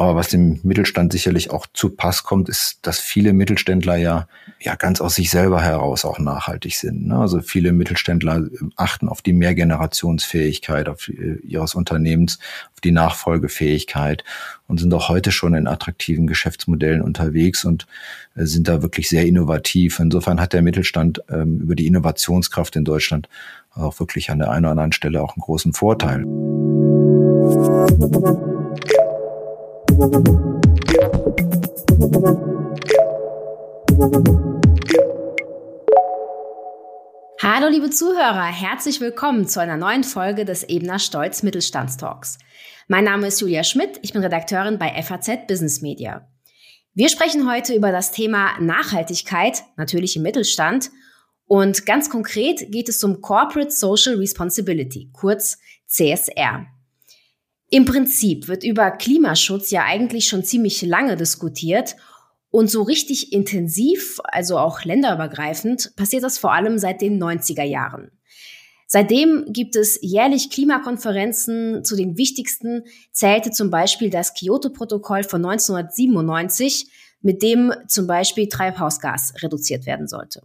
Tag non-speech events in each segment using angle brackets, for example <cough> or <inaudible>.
Aber was dem Mittelstand sicherlich auch zu Pass kommt, ist, dass viele Mittelständler ja, ja ganz aus sich selber heraus auch nachhaltig sind. Ne? Also viele Mittelständler achten auf die Mehrgenerationsfähigkeit auf, äh, ihres Unternehmens, auf die Nachfolgefähigkeit und sind auch heute schon in attraktiven Geschäftsmodellen unterwegs und äh, sind da wirklich sehr innovativ. Insofern hat der Mittelstand ähm, über die Innovationskraft in Deutschland auch wirklich an der einen oder anderen Stelle auch einen großen Vorteil. Hallo liebe Zuhörer, herzlich willkommen zu einer neuen Folge des Ebner Stolz Mittelstandstalks. Mein Name ist Julia Schmidt, ich bin Redakteurin bei FAZ Business Media. Wir sprechen heute über das Thema Nachhaltigkeit, natürlich im Mittelstand. Und ganz konkret geht es um Corporate Social Responsibility, kurz CSR. Im Prinzip wird über Klimaschutz ja eigentlich schon ziemlich lange diskutiert und so richtig intensiv, also auch länderübergreifend, passiert das vor allem seit den 90er Jahren. Seitdem gibt es jährlich Klimakonferenzen. Zu den wichtigsten zählte zum Beispiel das Kyoto-Protokoll von 1997, mit dem zum Beispiel Treibhausgas reduziert werden sollte.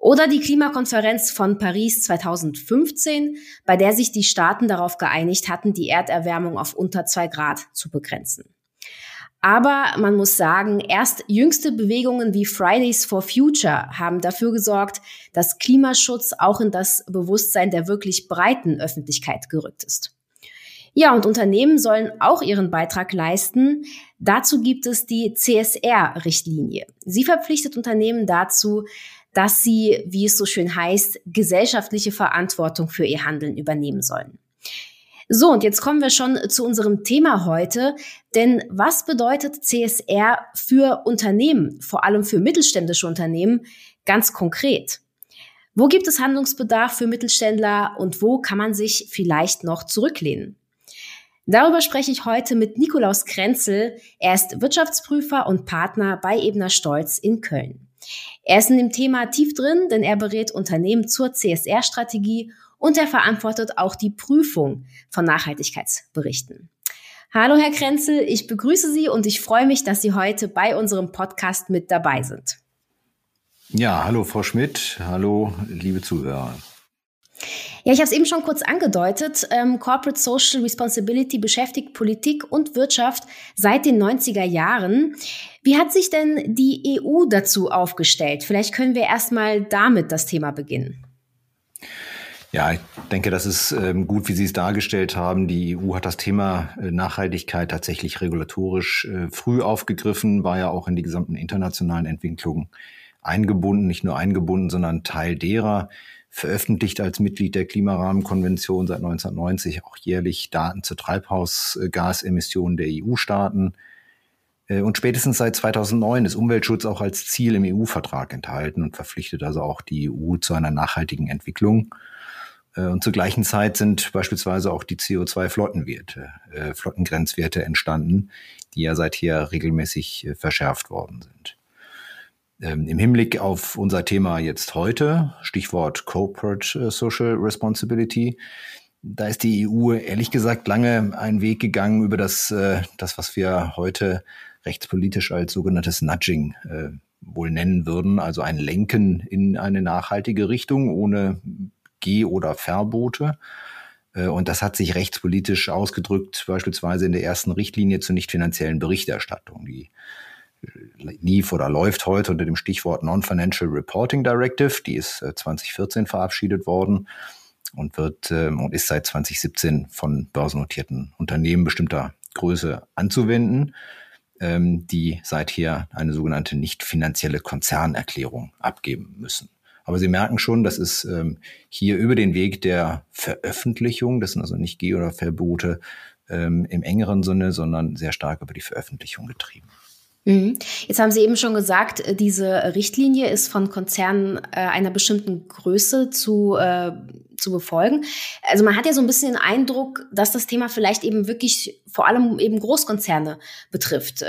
Oder die Klimakonferenz von Paris 2015, bei der sich die Staaten darauf geeinigt hatten, die Erderwärmung auf unter zwei Grad zu begrenzen. Aber man muss sagen, erst jüngste Bewegungen wie Fridays for Future haben dafür gesorgt, dass Klimaschutz auch in das Bewusstsein der wirklich breiten Öffentlichkeit gerückt ist. Ja, und Unternehmen sollen auch ihren Beitrag leisten. Dazu gibt es die CSR-Richtlinie. Sie verpflichtet Unternehmen dazu, dass sie, wie es so schön heißt, gesellschaftliche Verantwortung für ihr Handeln übernehmen sollen. So, und jetzt kommen wir schon zu unserem Thema heute. Denn was bedeutet CSR für Unternehmen, vor allem für mittelständische Unternehmen, ganz konkret? Wo gibt es Handlungsbedarf für Mittelständler und wo kann man sich vielleicht noch zurücklehnen? Darüber spreche ich heute mit Nikolaus Krenzel. Er ist Wirtschaftsprüfer und Partner bei Ebner Stolz in Köln. Er ist in dem Thema tief drin, denn er berät Unternehmen zur CSR-Strategie und er verantwortet auch die Prüfung von Nachhaltigkeitsberichten. Hallo, Herr Krenzel, ich begrüße Sie und ich freue mich, dass Sie heute bei unserem Podcast mit dabei sind. Ja, hallo, Frau Schmidt. Hallo, liebe Zuhörer. Ja, ich habe es eben schon kurz angedeutet. Ähm, Corporate Social Responsibility beschäftigt Politik und Wirtschaft seit den 90er Jahren. Wie hat sich denn die EU dazu aufgestellt? Vielleicht können wir erstmal damit das Thema beginnen. Ja, ich denke, das ist ähm, gut, wie Sie es dargestellt haben. Die EU hat das Thema äh, Nachhaltigkeit tatsächlich regulatorisch äh, früh aufgegriffen, war ja auch in die gesamten internationalen Entwicklungen eingebunden, nicht nur eingebunden, sondern Teil derer veröffentlicht als Mitglied der Klimarahmenkonvention seit 1990 auch jährlich Daten zur Treibhausgasemissionen der EU-Staaten. Äh, und spätestens seit 2009 ist Umweltschutz auch als Ziel im EU-Vertrag enthalten und verpflichtet also auch die EU zu einer nachhaltigen Entwicklung. Äh, und zur gleichen Zeit sind beispielsweise auch die CO2-Flottenwerte, äh, Flottengrenzwerte entstanden, die ja seither regelmäßig verschärft worden sind. Ähm, Im Hinblick auf unser Thema jetzt heute, Stichwort Corporate äh, Social Responsibility, da ist die EU ehrlich gesagt lange einen Weg gegangen über das, äh, das was wir heute rechtspolitisch als sogenanntes Nudging äh, wohl nennen würden, also ein Lenken in eine nachhaltige Richtung ohne Geh- oder Verbote. Und das hat sich rechtspolitisch ausgedrückt, beispielsweise in der ersten Richtlinie zur nicht finanziellen Berichterstattung, die lief oder läuft heute unter dem Stichwort Non-Financial Reporting Directive. Die ist 2014 äh, verabschiedet worden und wird ähm, und ist seit 2017 von börsennotierten Unternehmen bestimmter Größe anzuwenden, ähm, die seither eine sogenannte nicht finanzielle Konzernerklärung abgeben müssen. Aber Sie merken schon, das ist ähm, hier über den Weg der Veröffentlichung, das sind also nicht Geh- oder Verbote im engeren Sinne, sondern sehr stark über die Veröffentlichung getrieben. Mhm. Jetzt haben Sie eben schon gesagt, äh, diese Richtlinie ist von Konzernen äh, einer bestimmten Größe zu, äh, zu befolgen. Also man hat ja so ein bisschen den Eindruck, dass das Thema vielleicht eben wirklich vor allem eben Großkonzerne betrifft.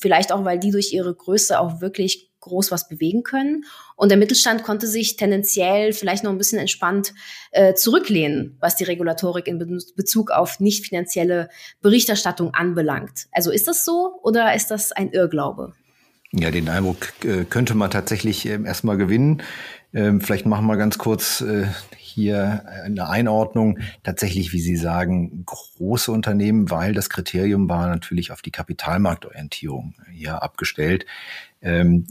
Vielleicht auch, weil die durch ihre Größe auch wirklich groß was bewegen können. Und der Mittelstand konnte sich tendenziell vielleicht noch ein bisschen entspannt äh, zurücklehnen, was die Regulatorik in Bezug auf nicht finanzielle Berichterstattung anbelangt. Also ist das so oder ist das ein Irrglaube? Ja, den Eindruck äh, könnte man tatsächlich äh, erstmal gewinnen. Ähm, vielleicht machen wir ganz kurz äh, hier eine Einordnung. Tatsächlich, wie Sie sagen, große Unternehmen, weil das Kriterium war natürlich auf die Kapitalmarktorientierung hier abgestellt. Ähm,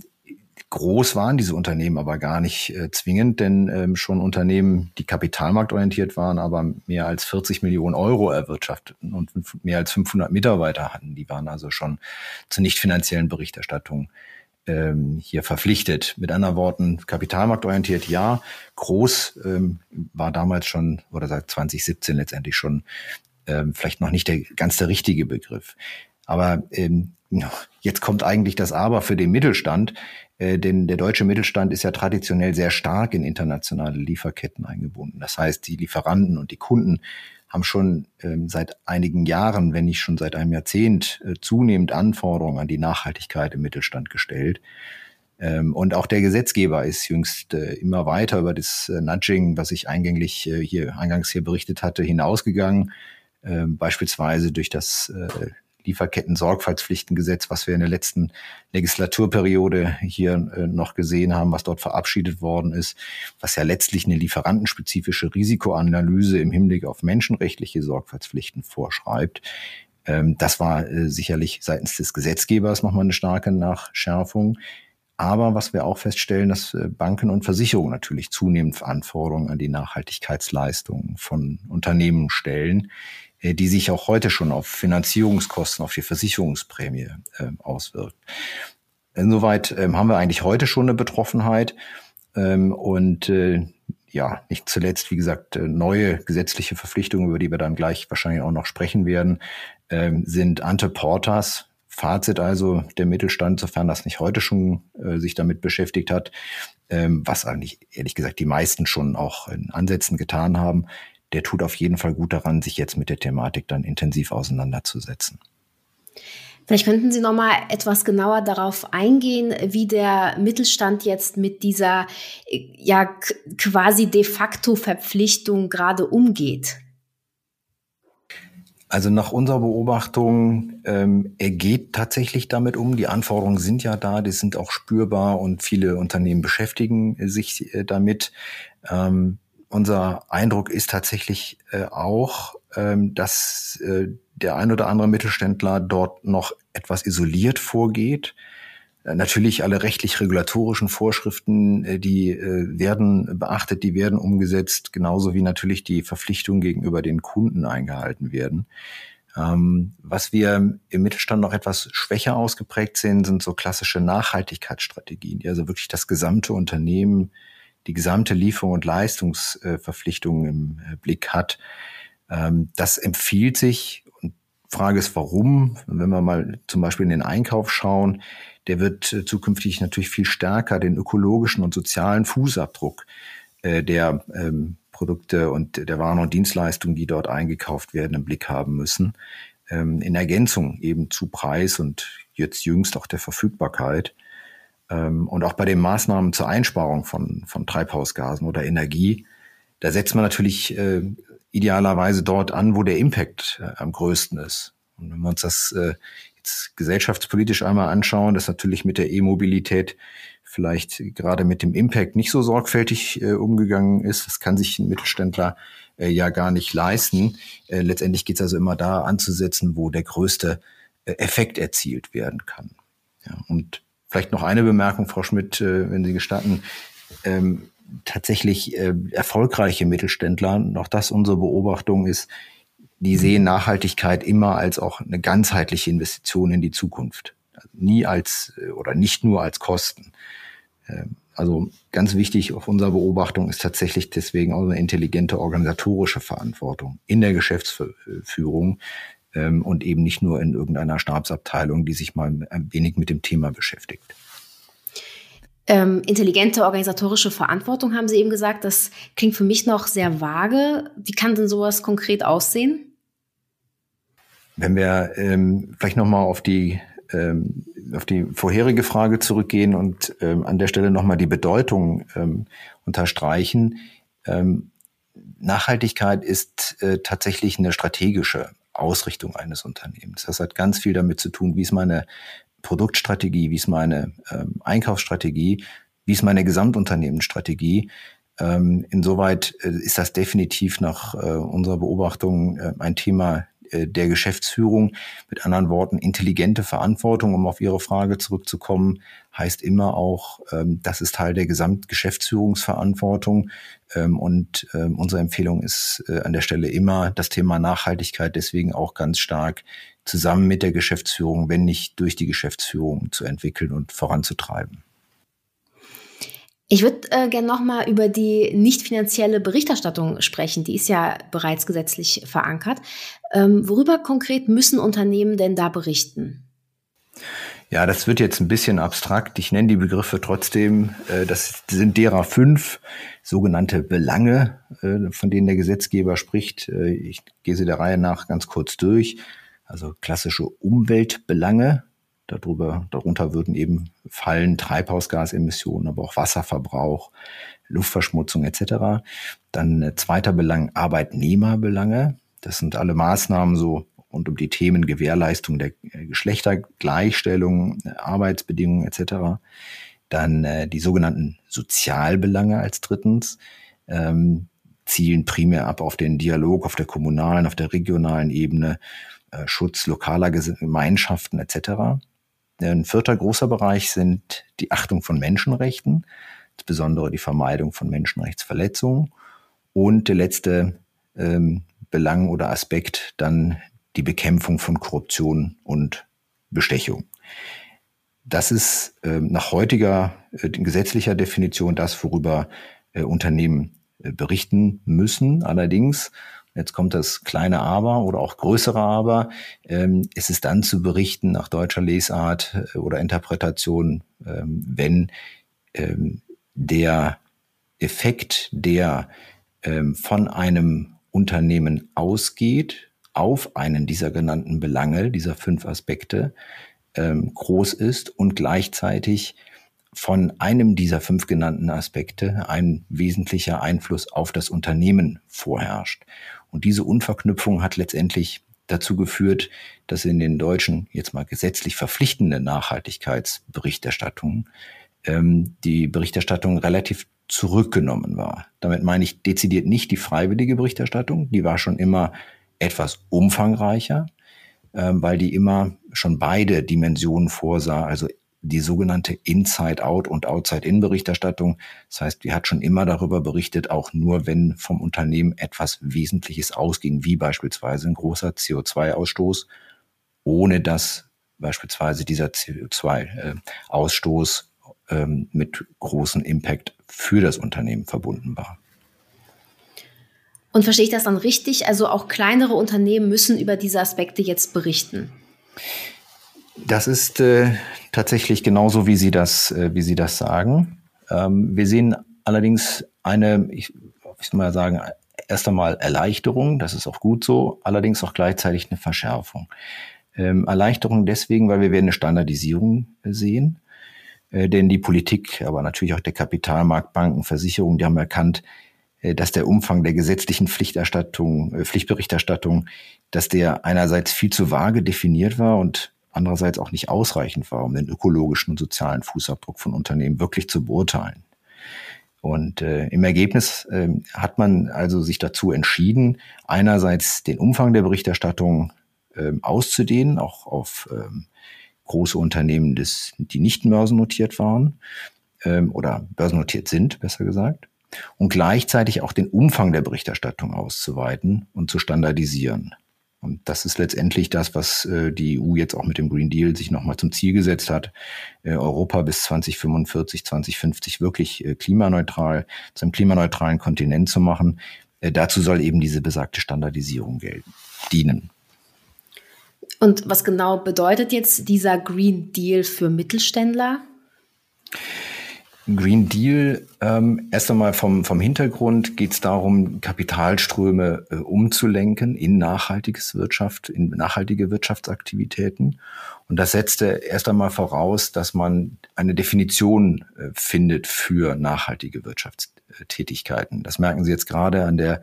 groß waren diese Unternehmen aber gar nicht äh, zwingend, denn ähm, schon Unternehmen, die kapitalmarktorientiert waren, aber mehr als 40 Millionen Euro erwirtschafteten und mehr als 500 Mitarbeiter hatten, die waren also schon zur nicht finanziellen Berichterstattung ähm, hier verpflichtet. Mit anderen Worten, kapitalmarktorientiert ja, groß ähm, war damals schon oder seit 2017 letztendlich schon ähm, vielleicht noch nicht der ganz der richtige Begriff. Aber ähm, jetzt kommt eigentlich das Aber für den Mittelstand, äh, denn der deutsche Mittelstand ist ja traditionell sehr stark in internationale Lieferketten eingebunden. Das heißt, die Lieferanten und die Kunden haben schon ähm, seit einigen Jahren, wenn nicht schon seit einem Jahrzehnt, äh, zunehmend Anforderungen an die Nachhaltigkeit im Mittelstand gestellt. Ähm, und auch der Gesetzgeber ist jüngst äh, immer weiter über das äh, Nudging, was ich eingänglich äh, hier eingangs hier berichtet hatte, hinausgegangen. Ähm, beispielsweise durch das äh, Lieferketten-Sorgfaltspflichtengesetz, was wir in der letzten Legislaturperiode hier äh, noch gesehen haben, was dort verabschiedet worden ist, was ja letztlich eine lieferantenspezifische Risikoanalyse im Hinblick auf menschenrechtliche Sorgfaltspflichten vorschreibt. Ähm, das war äh, sicherlich seitens des Gesetzgebers nochmal eine starke Nachschärfung. Aber was wir auch feststellen, dass äh, Banken und Versicherungen natürlich zunehmend Anforderungen an die Nachhaltigkeitsleistungen von Unternehmen stellen, die sich auch heute schon auf Finanzierungskosten, auf die Versicherungsprämie äh, auswirkt. Insoweit ähm, haben wir eigentlich heute schon eine Betroffenheit ähm, und äh, ja, nicht zuletzt, wie gesagt, äh, neue gesetzliche Verpflichtungen, über die wir dann gleich wahrscheinlich auch noch sprechen werden, ähm, sind Ante Portas. Fazit also der Mittelstand, sofern das nicht heute schon äh, sich damit beschäftigt hat, ähm, was eigentlich ehrlich gesagt die meisten schon auch in Ansätzen getan haben, der tut auf jeden Fall gut daran, sich jetzt mit der Thematik dann intensiv auseinanderzusetzen. Vielleicht könnten Sie noch mal etwas genauer darauf eingehen, wie der Mittelstand jetzt mit dieser ja quasi de facto Verpflichtung gerade umgeht. Also nach unserer Beobachtung, ähm, er geht tatsächlich damit um. Die Anforderungen sind ja da, die sind auch spürbar und viele Unternehmen beschäftigen sich äh, damit. Ähm, unser Eindruck ist tatsächlich äh, auch, ähm, dass äh, der ein oder andere Mittelständler dort noch etwas isoliert vorgeht. Äh, natürlich alle rechtlich-regulatorischen Vorschriften, äh, die äh, werden beachtet, die werden umgesetzt, genauso wie natürlich die Verpflichtungen gegenüber den Kunden eingehalten werden. Ähm, was wir im Mittelstand noch etwas schwächer ausgeprägt sehen, sind so klassische Nachhaltigkeitsstrategien, die also wirklich das gesamte Unternehmen die gesamte Lieferung und Leistungsverpflichtung im äh, Blick hat. Ähm, das empfiehlt sich. Und Frage ist, warum? Wenn wir mal zum Beispiel in den Einkauf schauen, der wird äh, zukünftig natürlich viel stärker den ökologischen und sozialen Fußabdruck äh, der ähm, Produkte und der Waren und Dienstleistungen, die dort eingekauft werden, im Blick haben müssen. Ähm, in Ergänzung eben zu Preis und jetzt jüngst auch der Verfügbarkeit. Ähm, und auch bei den Maßnahmen zur Einsparung von, von Treibhausgasen oder Energie, da setzt man natürlich äh, idealerweise dort an, wo der Impact äh, am größten ist. Und wenn wir uns das äh, jetzt gesellschaftspolitisch einmal anschauen, dass natürlich mit der E-Mobilität vielleicht gerade mit dem Impact nicht so sorgfältig äh, umgegangen ist. Das kann sich ein Mittelständler äh, ja gar nicht leisten. Äh, letztendlich geht es also immer da anzusetzen, wo der größte äh, Effekt erzielt werden kann. Ja, und Vielleicht noch eine Bemerkung, Frau Schmidt, äh, wenn Sie gestatten. Ähm, tatsächlich äh, erfolgreiche Mittelständler, auch das unsere Beobachtung ist, die sehen Nachhaltigkeit immer als auch eine ganzheitliche Investition in die Zukunft. Also nie als äh, oder nicht nur als Kosten. Ähm, also ganz wichtig auf unserer Beobachtung ist tatsächlich deswegen auch eine intelligente organisatorische Verantwortung in der Geschäftsführung, ähm, und eben nicht nur in irgendeiner Stabsabteilung, die sich mal ein wenig mit dem Thema beschäftigt. Ähm, intelligente organisatorische Verantwortung haben Sie eben gesagt. Das klingt für mich noch sehr vage. Wie kann denn sowas konkret aussehen? Wenn wir ähm, vielleicht nochmal auf die ähm, auf die vorherige Frage zurückgehen und ähm, an der Stelle nochmal die Bedeutung ähm, unterstreichen. Ähm, Nachhaltigkeit ist äh, tatsächlich eine strategische Ausrichtung eines Unternehmens. Das hat ganz viel damit zu tun, wie ist meine Produktstrategie, wie ist meine ähm, Einkaufsstrategie, wie ist meine Gesamtunternehmensstrategie. Ähm, insoweit äh, ist das definitiv nach äh, unserer Beobachtung äh, ein Thema der Geschäftsführung. Mit anderen Worten, intelligente Verantwortung, um auf Ihre Frage zurückzukommen, heißt immer auch, ähm, das ist Teil der Gesamtgeschäftsführungsverantwortung. Ähm, und ähm, unsere Empfehlung ist äh, an der Stelle immer das Thema Nachhaltigkeit deswegen auch ganz stark zusammen mit der Geschäftsführung, wenn nicht durch die Geschäftsführung zu entwickeln und voranzutreiben. Ich würde äh, gerne nochmal über die nicht finanzielle Berichterstattung sprechen. Die ist ja bereits gesetzlich verankert. Ähm, worüber konkret müssen Unternehmen denn da berichten? Ja, das wird jetzt ein bisschen abstrakt. Ich nenne die Begriffe trotzdem. Äh, das sind derer fünf sogenannte Belange, äh, von denen der Gesetzgeber spricht. Äh, ich gehe sie der Reihe nach ganz kurz durch. Also klassische Umweltbelange, Darüber, darunter würden eben fallen Treibhausgasemissionen, aber auch Wasserverbrauch, Luftverschmutzung etc. Dann äh, zweiter Belang Arbeitnehmerbelange. Das sind alle Maßnahmen so rund um die Themen Gewährleistung der äh, Geschlechtergleichstellung, äh, Arbeitsbedingungen etc. Dann äh, die sogenannten Sozialbelange als drittens. Ähm, zielen primär ab auf den Dialog auf der kommunalen, auf der regionalen Ebene, äh, Schutz lokaler Gemeinschaften etc. Ein vierter großer Bereich sind die Achtung von Menschenrechten, insbesondere die Vermeidung von Menschenrechtsverletzungen. Und der letzte ähm, Belang oder Aspekt dann die Bekämpfung von Korruption und Bestechung. Das ist äh, nach heutiger äh, gesetzlicher Definition das, worüber äh, Unternehmen äh, berichten müssen. Allerdings Jetzt kommt das kleine Aber oder auch größere Aber. Ähm, ist es dann zu berichten nach deutscher Lesart äh, oder Interpretation, ähm, wenn ähm, der Effekt, der ähm, von einem Unternehmen ausgeht, auf einen dieser genannten Belange, dieser fünf Aspekte, ähm, groß ist und gleichzeitig von einem dieser fünf genannten Aspekte ein wesentlicher Einfluss auf das Unternehmen vorherrscht. Und diese Unverknüpfung hat letztendlich dazu geführt, dass in den deutschen, jetzt mal gesetzlich verpflichtenden Nachhaltigkeitsberichterstattungen ähm, die Berichterstattung relativ zurückgenommen war. Damit meine ich dezidiert nicht die freiwillige Berichterstattung, die war schon immer etwas umfangreicher, ähm, weil die immer schon beide Dimensionen vorsah, also die sogenannte Inside-Out und Outside-In-Berichterstattung. Das heißt, die hat schon immer darüber berichtet, auch nur wenn vom Unternehmen etwas Wesentliches ausging, wie beispielsweise ein großer CO2-Ausstoß, ohne dass beispielsweise dieser CO2-Ausstoß ähm, mit großem Impact für das Unternehmen verbunden war. Und verstehe ich das dann richtig? Also auch kleinere Unternehmen müssen über diese Aspekte jetzt berichten. Das ist äh, tatsächlich genauso, wie Sie das, äh, wie Sie das sagen. Ähm, wir sehen allerdings eine, ich, ich mal sagen, erst einmal Erleichterung, das ist auch gut so, allerdings auch gleichzeitig eine Verschärfung. Ähm, Erleichterung deswegen, weil wir werden eine Standardisierung sehen, äh, denn die Politik, aber natürlich auch der Kapitalmarkt, Banken, Versicherungen, die haben erkannt, äh, dass der Umfang der gesetzlichen Pflichterstattung, äh, Pflichtberichterstattung, dass der einerseits viel zu vage definiert war und andererseits auch nicht ausreichend war, um den ökologischen und sozialen Fußabdruck von Unternehmen wirklich zu beurteilen. Und äh, im Ergebnis äh, hat man also sich dazu entschieden, einerseits den Umfang der Berichterstattung äh, auszudehnen, auch auf ähm, große Unternehmen, des, die nicht börsennotiert waren ähm, oder börsennotiert sind, besser gesagt, und gleichzeitig auch den Umfang der Berichterstattung auszuweiten und zu standardisieren. Und das ist letztendlich das, was äh, die EU jetzt auch mit dem Green Deal sich nochmal zum Ziel gesetzt hat, äh, Europa bis 2045, 2050 wirklich äh, klimaneutral, zu einem klimaneutralen Kontinent zu machen. dazu soll eben diese besagte Standardisierung gelten, dienen. Und was genau bedeutet jetzt dieser Green Deal für Mittelständler? Green Deal, ähm, erst einmal vom, vom Hintergrund geht es darum, Kapitalströme äh, umzulenken in nachhaltiges Wirtschaft, in nachhaltige Wirtschaftsaktivitäten. Und das setzte erst einmal voraus, dass man eine Definition äh, findet für nachhaltige Wirtschaftstätigkeiten. Das merken Sie jetzt gerade an der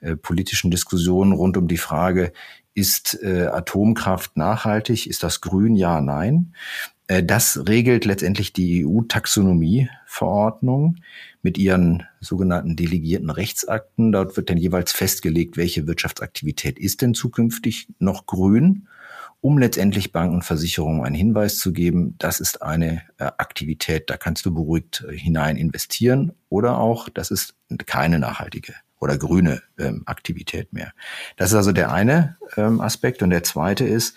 äh, politischen Diskussion rund um die Frage, ist äh, Atomkraft nachhaltig? Ist das grün? Ja, nein. Äh, das regelt letztendlich die EU-Taxonomie-Verordnung mit ihren sogenannten delegierten Rechtsakten. Dort wird dann jeweils festgelegt, welche Wirtschaftsaktivität ist denn zukünftig noch grün, um letztendlich Banken und Versicherungen einen Hinweis zu geben, das ist eine äh, Aktivität, da kannst du beruhigt äh, hinein investieren oder auch, das ist keine nachhaltige oder grüne ähm, Aktivität mehr. Das ist also der eine ähm, Aspekt. Und der zweite ist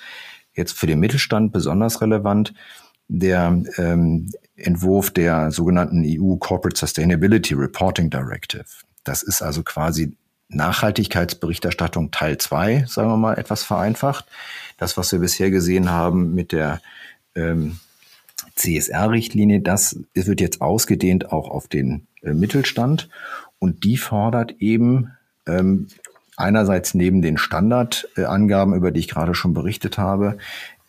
jetzt für den Mittelstand besonders relevant, der ähm, Entwurf der sogenannten EU Corporate Sustainability Reporting Directive. Das ist also quasi Nachhaltigkeitsberichterstattung Teil 2, sagen wir mal etwas vereinfacht. Das, was wir bisher gesehen haben mit der ähm, CSR-Richtlinie, das wird jetzt ausgedehnt auch auf den äh, Mittelstand. Und die fordert eben ähm, einerseits neben den Standardangaben, über die ich gerade schon berichtet habe,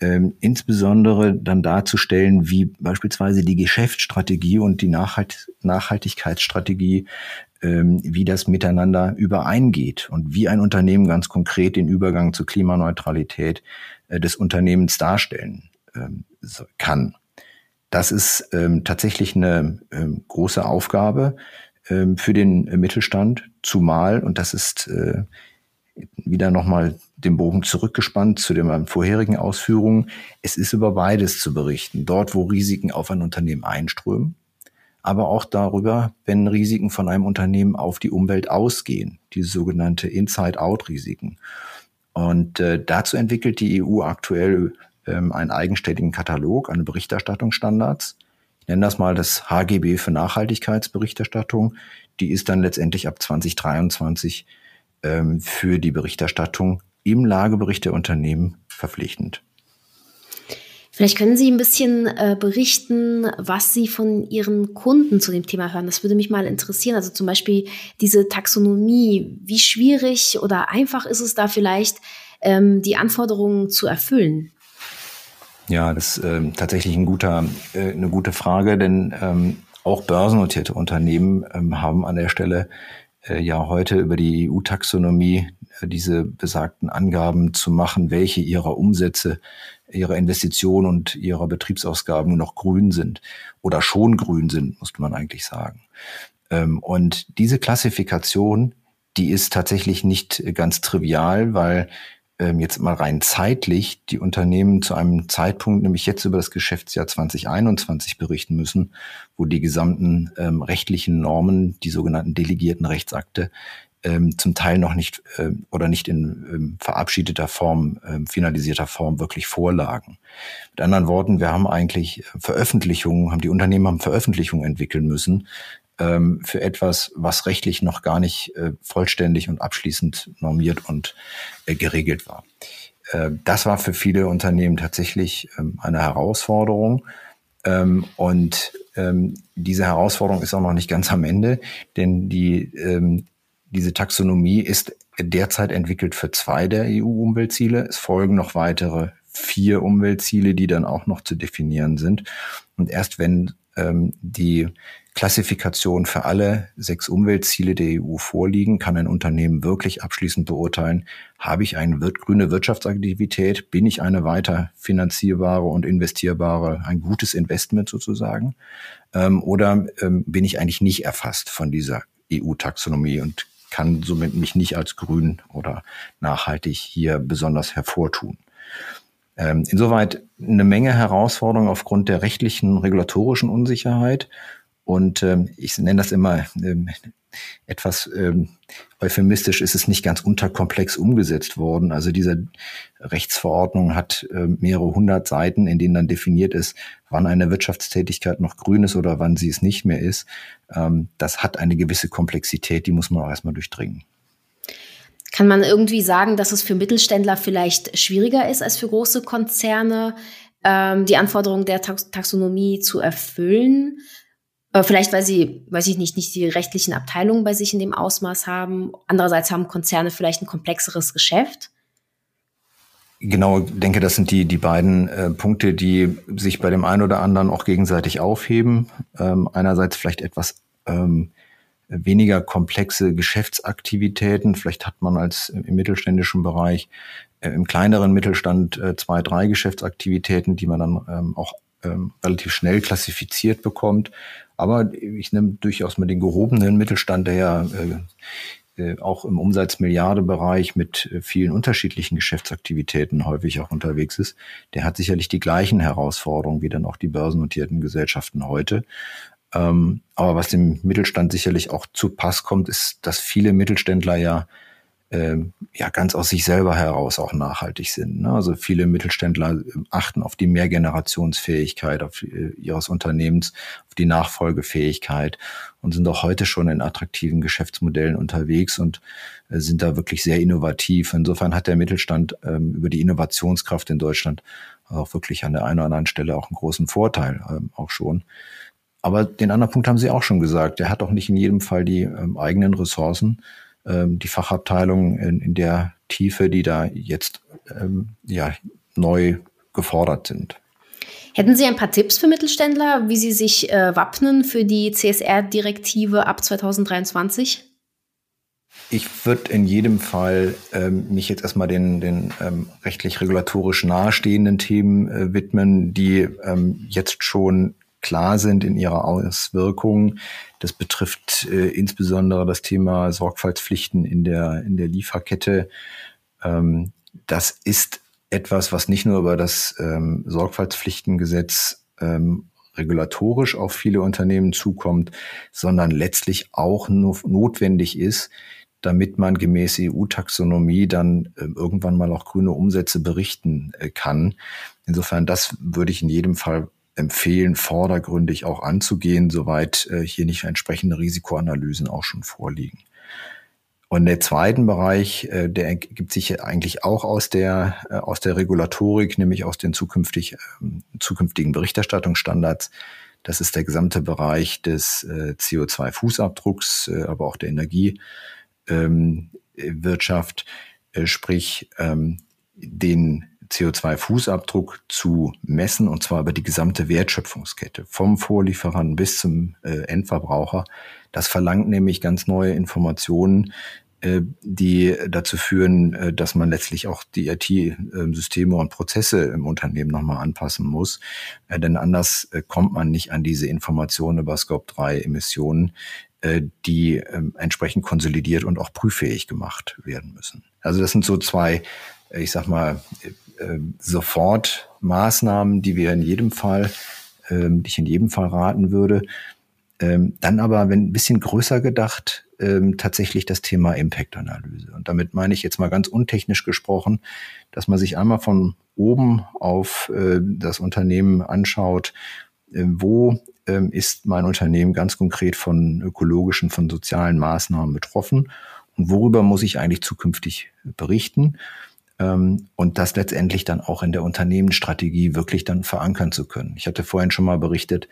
ähm, insbesondere dann darzustellen, wie beispielsweise die Geschäftsstrategie und die Nachhalt Nachhaltigkeitsstrategie, ähm, wie das miteinander übereingeht und wie ein Unternehmen ganz konkret den Übergang zur Klimaneutralität äh, des Unternehmens darstellen ähm, kann. Das ist ähm, tatsächlich eine ähm, große Aufgabe für den Mittelstand, zumal, und das ist äh, wieder nochmal den Bogen zurückgespannt zu den vorherigen Ausführungen. Es ist über beides zu berichten. Dort, wo Risiken auf ein Unternehmen einströmen, aber auch darüber, wenn Risiken von einem Unternehmen auf die Umwelt ausgehen, diese sogenannte Inside-Out-Risiken. Und äh, dazu entwickelt die EU aktuell ähm, einen eigenständigen Katalog, eine Berichterstattungsstandards. Ich nenne das mal das HGB für Nachhaltigkeitsberichterstattung. Die ist dann letztendlich ab 2023 ähm, für die Berichterstattung im Lagebericht der Unternehmen verpflichtend. Vielleicht können Sie ein bisschen äh, berichten, was Sie von Ihren Kunden zu dem Thema hören. Das würde mich mal interessieren. Also zum Beispiel diese Taxonomie. Wie schwierig oder einfach ist es da vielleicht, ähm, die Anforderungen zu erfüllen? Ja, das ist ähm, tatsächlich ein guter, äh, eine gute Frage, denn ähm, auch börsennotierte Unternehmen ähm, haben an der Stelle äh, ja heute über die EU-Taxonomie äh, diese besagten Angaben zu machen, welche ihrer Umsätze, ihrer Investitionen und ihrer Betriebsausgaben noch grün sind oder schon grün sind, muss man eigentlich sagen. Ähm, und diese Klassifikation, die ist tatsächlich nicht ganz trivial, weil ähm, jetzt mal rein zeitlich die Unternehmen zu einem Zeitpunkt, nämlich jetzt über das Geschäftsjahr 2021 berichten müssen, wo die gesamten ähm, rechtlichen Normen, die sogenannten delegierten Rechtsakte, ähm, zum Teil noch nicht ähm, oder nicht in ähm, verabschiedeter Form, ähm, finalisierter Form wirklich vorlagen. Mit anderen Worten, wir haben eigentlich Veröffentlichungen, haben die Unternehmen haben Veröffentlichungen entwickeln müssen, ähm, für etwas, was rechtlich noch gar nicht äh, vollständig und abschließend normiert und äh, geregelt war. Äh, das war für viele Unternehmen tatsächlich ähm, eine Herausforderung. Ähm, und ähm, diese Herausforderung ist auch noch nicht ganz am Ende, denn die, ähm, diese Taxonomie ist derzeit entwickelt für zwei der EU-Umweltziele. Es folgen noch weitere vier Umweltziele, die dann auch noch zu definieren sind. Und erst wenn ähm, die Klassifikation für alle sechs Umweltziele der EU vorliegen, kann ein Unternehmen wirklich abschließend beurteilen, habe ich eine grüne Wirtschaftsaktivität, bin ich eine weiter finanzierbare und investierbare, ein gutes Investment sozusagen, ähm, oder ähm, bin ich eigentlich nicht erfasst von dieser EU-Taxonomie und kann somit mich nicht als grün oder nachhaltig hier besonders hervortun. Ähm, insoweit eine Menge Herausforderungen aufgrund der rechtlichen, regulatorischen Unsicherheit und ähm, ich nenne das immer ähm, etwas ähm, euphemistisch, ist es nicht ganz unterkomplex umgesetzt worden. Also diese Rechtsverordnung hat äh, mehrere hundert Seiten, in denen dann definiert ist, wann eine Wirtschaftstätigkeit noch grün ist oder wann sie es nicht mehr ist. Ähm, das hat eine gewisse Komplexität, die muss man auch erstmal durchdringen. Kann man irgendwie sagen, dass es für Mittelständler vielleicht schwieriger ist als für große Konzerne, ähm, die Anforderungen der Taxonomie zu erfüllen? Äh, vielleicht, weil sie, weiß ich nicht, nicht die rechtlichen Abteilungen bei sich in dem Ausmaß haben. Andererseits haben Konzerne vielleicht ein komplexeres Geschäft. Genau, denke, das sind die, die beiden äh, Punkte, die sich bei dem einen oder anderen auch gegenseitig aufheben. Ähm, einerseits vielleicht etwas ähm, weniger komplexe Geschäftsaktivitäten. Vielleicht hat man als im mittelständischen Bereich äh, im kleineren Mittelstand äh, zwei, drei Geschäftsaktivitäten, die man dann ähm, auch ähm, relativ schnell klassifiziert bekommt. Aber ich nehme durchaus mal den gehobenen Mittelstand, der ja äh, äh, auch im Umsatzmilliardebereich mit äh, vielen unterschiedlichen Geschäftsaktivitäten häufig auch unterwegs ist. Der hat sicherlich die gleichen Herausforderungen wie dann auch die börsennotierten Gesellschaften heute. Ähm, aber was dem Mittelstand sicherlich auch zu Pass kommt, ist, dass viele Mittelständler ja ähm, ja ganz aus sich selber heraus auch nachhaltig sind. Ne? Also viele Mittelständler ähm, achten auf die Mehrgenerationsfähigkeit auf, äh, ihres Unternehmens, auf die Nachfolgefähigkeit und sind auch heute schon in attraktiven Geschäftsmodellen unterwegs und äh, sind da wirklich sehr innovativ. Insofern hat der Mittelstand ähm, über die Innovationskraft in Deutschland auch wirklich an der einen oder anderen Stelle auch einen großen Vorteil ähm, auch schon. Aber den anderen Punkt haben Sie auch schon gesagt. Der hat auch nicht in jedem Fall die ähm, eigenen Ressourcen, ähm, die Fachabteilung in, in, der Tiefe, die da jetzt ähm, ja, neu gefordert sind. Hätten Sie ein paar Tipps für Mittelständler, wie sie sich äh, wappnen für die CSR-Direktive ab 2023? Ich würde in jedem Fall ähm, mich jetzt erstmal den, den ähm, rechtlich-regulatorisch nahestehenden Themen äh, widmen, die ähm, jetzt schon klar sind in ihrer Auswirkung. Das betrifft äh, insbesondere das Thema Sorgfaltspflichten in der, in der Lieferkette. Ähm, das ist etwas, was nicht nur über das ähm, Sorgfaltspflichtengesetz ähm, regulatorisch auf viele Unternehmen zukommt, sondern letztlich auch no notwendig ist, damit man gemäß EU-Taxonomie dann äh, irgendwann mal auch grüne Umsätze berichten äh, kann. Insofern, das würde ich in jedem Fall empfehlen, vordergründig auch anzugehen, soweit äh, hier nicht entsprechende Risikoanalysen auch schon vorliegen. Und der zweiten Bereich, äh, der ergibt sich eigentlich auch aus der, äh, aus der Regulatorik, nämlich aus den zukünftig, äh, zukünftigen Berichterstattungsstandards. Das ist der gesamte Bereich des äh, CO2-Fußabdrucks, äh, aber auch der Energiewirtschaft, ähm, sprich ähm, den CO2-Fußabdruck zu messen, und zwar über die gesamte Wertschöpfungskette, vom Vorlieferanten bis zum äh, Endverbraucher. Das verlangt nämlich ganz neue Informationen, äh, die dazu führen, äh, dass man letztlich auch die IT-Systeme und Prozesse im Unternehmen nochmal anpassen muss. Äh, denn anders äh, kommt man nicht an diese Informationen über Scope-3-Emissionen, äh, die ähm, entsprechend konsolidiert und auch prüffähig gemacht werden müssen. Also das sind so zwei, ich sag mal, äh, sofort Maßnahmen, die wir in jedem Fall, ähm, die ich in jedem Fall raten würde. Ähm, dann aber, wenn ein bisschen größer gedacht, ähm, tatsächlich das Thema Impact-Analyse. Und damit meine ich jetzt mal ganz untechnisch gesprochen, dass man sich einmal von oben auf äh, das Unternehmen anschaut, äh, wo äh, ist mein Unternehmen ganz konkret von ökologischen, von sozialen Maßnahmen betroffen und worüber muss ich eigentlich zukünftig berichten ähm, und das letztendlich dann auch in der Unternehmensstrategie wirklich dann verankern zu können. Ich hatte vorhin schon mal berichtet,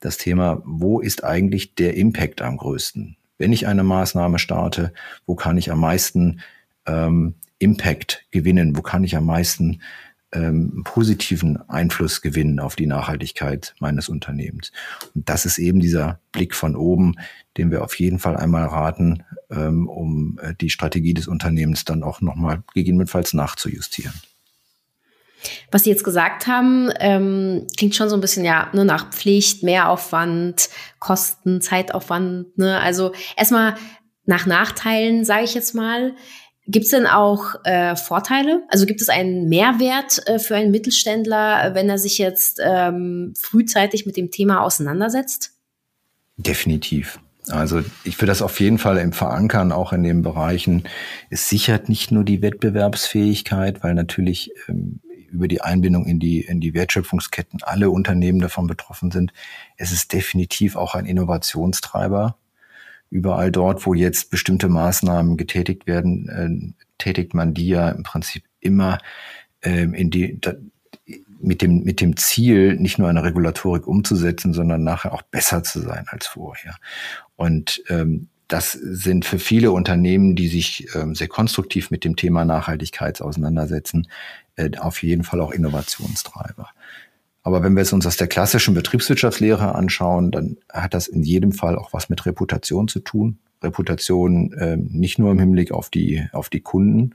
das Thema, wo ist eigentlich der Impact am größten? Wenn ich eine Maßnahme starte, wo kann ich am meisten ähm, Impact gewinnen? Wo kann ich am meisten ähm, positiven Einfluss gewinnen auf die Nachhaltigkeit meines Unternehmens. Und das ist eben dieser Blick von oben, den wir auf jeden Fall einmal raten, ähm, um äh, die Strategie des Unternehmens dann auch nochmal gegebenenfalls nachzujustieren. Was Sie jetzt gesagt haben, ähm, klingt schon so ein bisschen ja nur nach Pflicht, Mehraufwand, Kosten, Zeitaufwand. Ne? Also erstmal nach Nachteilen, sage ich jetzt mal. Gibt es denn auch äh, Vorteile? Also gibt es einen Mehrwert äh, für einen Mittelständler, wenn er sich jetzt ähm, frühzeitig mit dem Thema auseinandersetzt? Definitiv. Also ich will das auf jeden Fall im Verankern, auch in den Bereichen. Es sichert nicht nur die Wettbewerbsfähigkeit, weil natürlich ähm, über die Einbindung in die, in die Wertschöpfungsketten alle Unternehmen davon betroffen sind. Es ist definitiv auch ein Innovationstreiber überall dort, wo jetzt bestimmte Maßnahmen getätigt werden, äh, tätigt man die ja im Prinzip immer ähm, in die, da, mit dem, mit dem Ziel, nicht nur eine Regulatorik umzusetzen, sondern nachher auch besser zu sein als vorher. Und ähm, das sind für viele Unternehmen, die sich ähm, sehr konstruktiv mit dem Thema Nachhaltigkeit auseinandersetzen, äh, auf jeden Fall auch Innovationstreiber. Aber wenn wir es uns aus der klassischen Betriebswirtschaftslehre anschauen, dann hat das in jedem Fall auch was mit Reputation zu tun. Reputation äh, nicht nur im Hinblick auf die, auf die Kunden,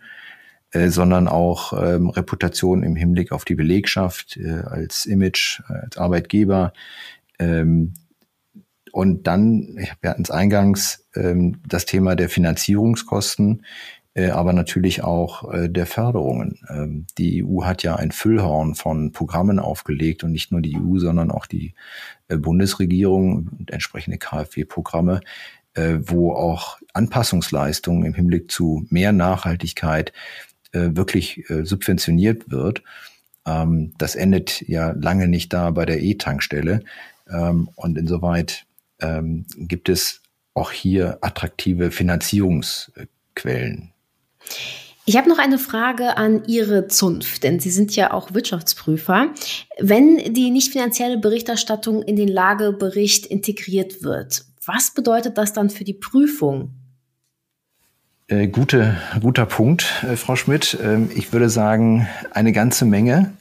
äh, sondern auch ähm, Reputation im Hinblick auf die Belegschaft äh, als Image, als Arbeitgeber. Ähm, und dann, wir hatten es eingangs, ähm, das Thema der Finanzierungskosten, aber natürlich auch äh, der Förderungen. Ähm, die EU hat ja ein Füllhorn von Programmen aufgelegt und nicht nur die EU, sondern auch die äh, Bundesregierung und entsprechende KfW-Programme, äh, wo auch Anpassungsleistungen im Hinblick zu mehr Nachhaltigkeit äh, wirklich äh, subventioniert wird. Ähm, das endet ja lange nicht da bei der E-Tankstelle. Ähm, und insoweit gibt es auch hier attraktive Finanzierungsquellen. Ich habe noch eine Frage an Ihre Zunft, denn Sie sind ja auch Wirtschaftsprüfer. Wenn die nicht finanzielle Berichterstattung in den Lagebericht integriert wird, was bedeutet das dann für die Prüfung? Äh, gute, guter Punkt, äh, Frau Schmidt. Ähm, ich würde sagen, eine ganze Menge.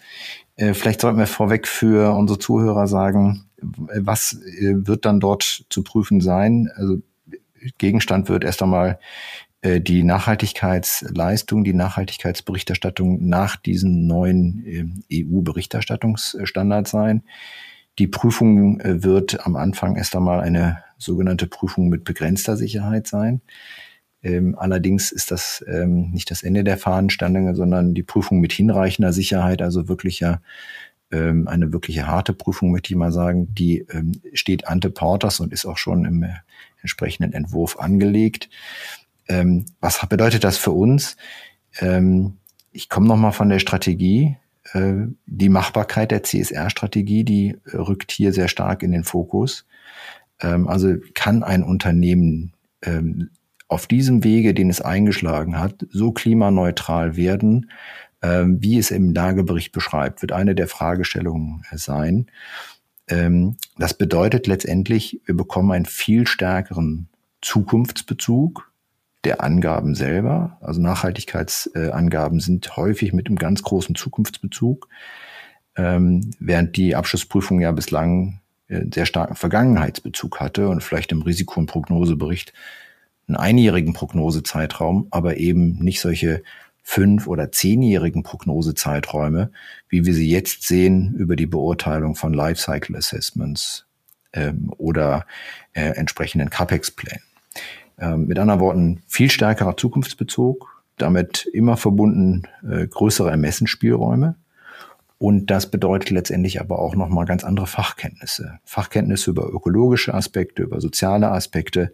Äh, vielleicht sollten wir vorweg für unsere Zuhörer sagen, was wird dann dort zu prüfen sein? Also Gegenstand wird erst einmal die Nachhaltigkeitsleistung, die Nachhaltigkeitsberichterstattung nach diesen neuen EU-Berichterstattungsstandards sein. Die Prüfung wird am Anfang erst einmal eine sogenannte Prüfung mit begrenzter Sicherheit sein. Ähm, allerdings ist das ähm, nicht das Ende der Fahnenstange, sondern die Prüfung mit hinreichender Sicherheit, also wirklicher ähm, eine wirkliche harte Prüfung, möchte ich mal sagen, die steht ante portas und ist auch schon im äh, entsprechenden Entwurf angelegt. Ähm, was bedeutet das für uns? Ähm, ich komme nochmal von der Strategie. Äh, die Machbarkeit der CSR-Strategie, die äh, rückt hier sehr stark in den Fokus. Ähm, also kann ein Unternehmen ähm, auf diesem Wege, den es eingeschlagen hat, so klimaneutral werden, ähm, wie es im Lagebericht beschreibt, wird eine der Fragestellungen sein. Ähm, das bedeutet letztendlich, wir bekommen einen viel stärkeren Zukunftsbezug der Angaben selber. Also Nachhaltigkeitsangaben sind häufig mit einem ganz großen Zukunftsbezug, ähm, während die Abschlussprüfung ja bislang äh, sehr starken Vergangenheitsbezug hatte und vielleicht im Risiko- und Prognosebericht einen einjährigen Prognosezeitraum, aber eben nicht solche fünf- oder zehnjährigen Prognosezeiträume, wie wir sie jetzt sehen über die Beurteilung von Lifecycle Assessments ähm, oder äh, entsprechenden CAPEX-Plänen. Ähm, mit anderen Worten, viel stärkerer Zukunftsbezug, damit immer verbunden äh, größere Ermessensspielräume. Und das bedeutet letztendlich aber auch nochmal ganz andere Fachkenntnisse. Fachkenntnisse über ökologische Aspekte, über soziale Aspekte,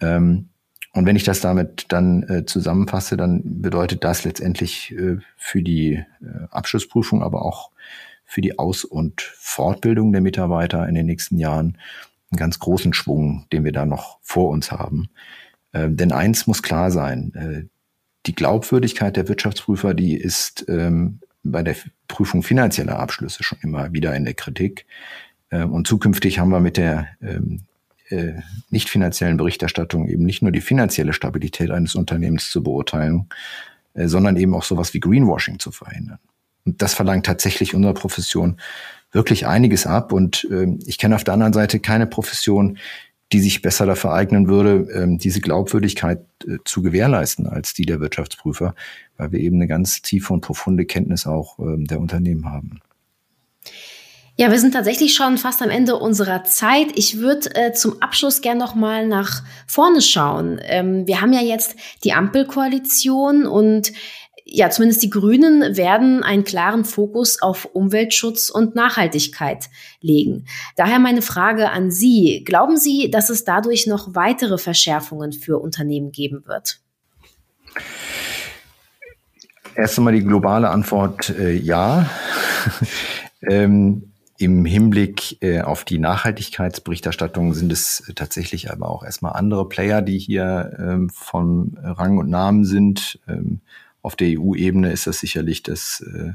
ähm, und wenn ich das damit dann äh, zusammenfasse, dann bedeutet das letztendlich äh, für die Abschlussprüfung, aber auch für die Aus- und Fortbildung der Mitarbeiter in den nächsten Jahren einen ganz großen Schwung, den wir da noch vor uns haben. Äh, denn eins muss klar sein, äh, die Glaubwürdigkeit der Wirtschaftsprüfer, die ist ähm, bei der Prüfung finanzieller Abschlüsse schon immer wieder in der Kritik. Äh, und zukünftig haben wir mit der ähm, äh, nicht finanziellen Berichterstattung eben nicht nur die finanzielle Stabilität eines Unternehmens zu beurteilen, äh, sondern eben auch sowas wie Greenwashing zu verhindern. Und das verlangt tatsächlich unserer Profession wirklich einiges ab. Und äh, ich kenne auf der anderen Seite keine Profession, die sich besser dafür eignen würde, ähm, diese Glaubwürdigkeit äh, zu gewährleisten als die der Wirtschaftsprüfer, weil wir eben eine ganz tiefe und profunde Kenntnis auch ähm, der Unternehmen haben. Ja, wir sind tatsächlich schon fast am Ende unserer Zeit. Ich würde äh, zum Abschluss gern noch mal nach vorne schauen. Ähm, wir haben ja jetzt die Ampelkoalition und ja, zumindest die Grünen werden einen klaren Fokus auf Umweltschutz und Nachhaltigkeit legen. Daher meine Frage an Sie. Glauben Sie, dass es dadurch noch weitere Verschärfungen für Unternehmen geben wird? Erst einmal die globale Antwort äh, ja. <laughs> ähm, im Hinblick äh, auf die Nachhaltigkeitsberichterstattung sind es tatsächlich aber auch erstmal andere Player, die hier ähm, von Rang und Namen sind. Ähm, auf der EU-Ebene ist das sicherlich das äh,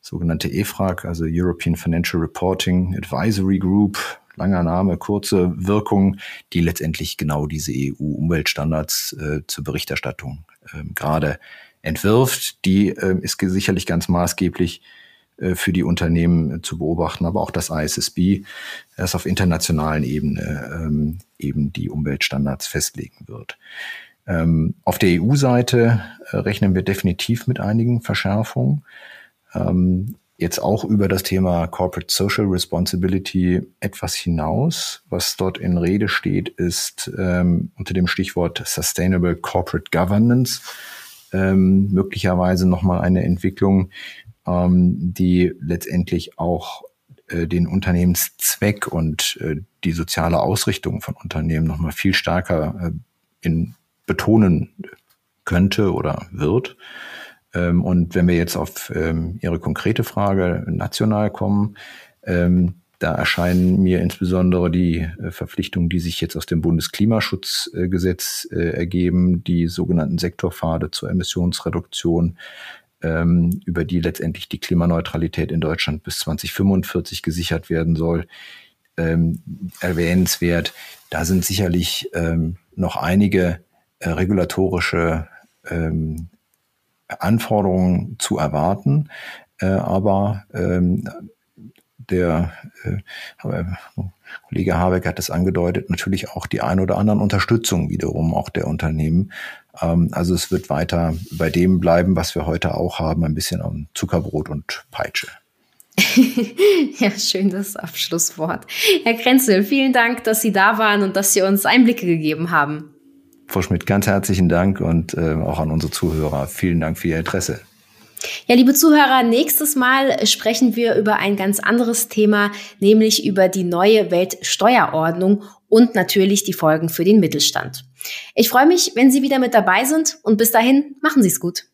sogenannte EFRAG, also European Financial Reporting Advisory Group, langer Name, kurze Wirkung, die letztendlich genau diese EU-Umweltstandards äh, zur Berichterstattung äh, gerade entwirft. Die äh, ist sicherlich ganz maßgeblich äh, für die Unternehmen zu beobachten, aber auch das ISSB, das auf internationalen Ebene ähm, eben die Umweltstandards festlegen wird. Ähm, auf der EU-Seite äh, rechnen wir definitiv mit einigen Verschärfungen. Ähm, jetzt auch über das Thema Corporate Social Responsibility etwas hinaus. Was dort in Rede steht, ist ähm, unter dem Stichwort Sustainable Corporate Governance ähm, möglicherweise nochmal eine Entwicklung, ähm, die letztendlich auch äh, den Unternehmenszweck und äh, die soziale Ausrichtung von Unternehmen nochmal viel stärker äh, in, betonen könnte oder wird. Ähm, und wenn wir jetzt auf ähm, Ihre konkrete Frage national kommen, ähm, da erscheinen mir insbesondere die äh, Verpflichtungen, die sich jetzt aus dem Bundesklimaschutzgesetz äh, ergeben, die sogenannten Sektorpfade zur Emissionsreduktion, über die letztendlich die Klimaneutralität in Deutschland bis 2045 gesichert werden soll, erwähnenswert. Da sind sicherlich noch einige äh, regulatorische Anforderungen zu erwarten. Äh, aber ähm, der äh, Kollege Habeck hat es angedeutet, natürlich auch die ein oder anderen Unterstützung wiederum auch der Unternehmen. Ähm, also es wird weiter bei dem bleiben, was wir heute auch haben, ein bisschen am Zuckerbrot und Peitsche. <laughs> ja, schön das Abschlusswort. Herr Krenzel, vielen Dank, dass Sie da waren und dass Sie uns Einblicke gegeben haben. Frau Schmidt, ganz herzlichen Dank und äh, auch an unsere Zuhörer. Vielen Dank für Ihr Interesse. Ja, liebe Zuhörer, nächstes Mal sprechen wir über ein ganz anderes Thema, nämlich über die neue Weltsteuerordnung und natürlich die Folgen für den Mittelstand. Ich freue mich, wenn Sie wieder mit dabei sind und bis dahin machen Sie es gut.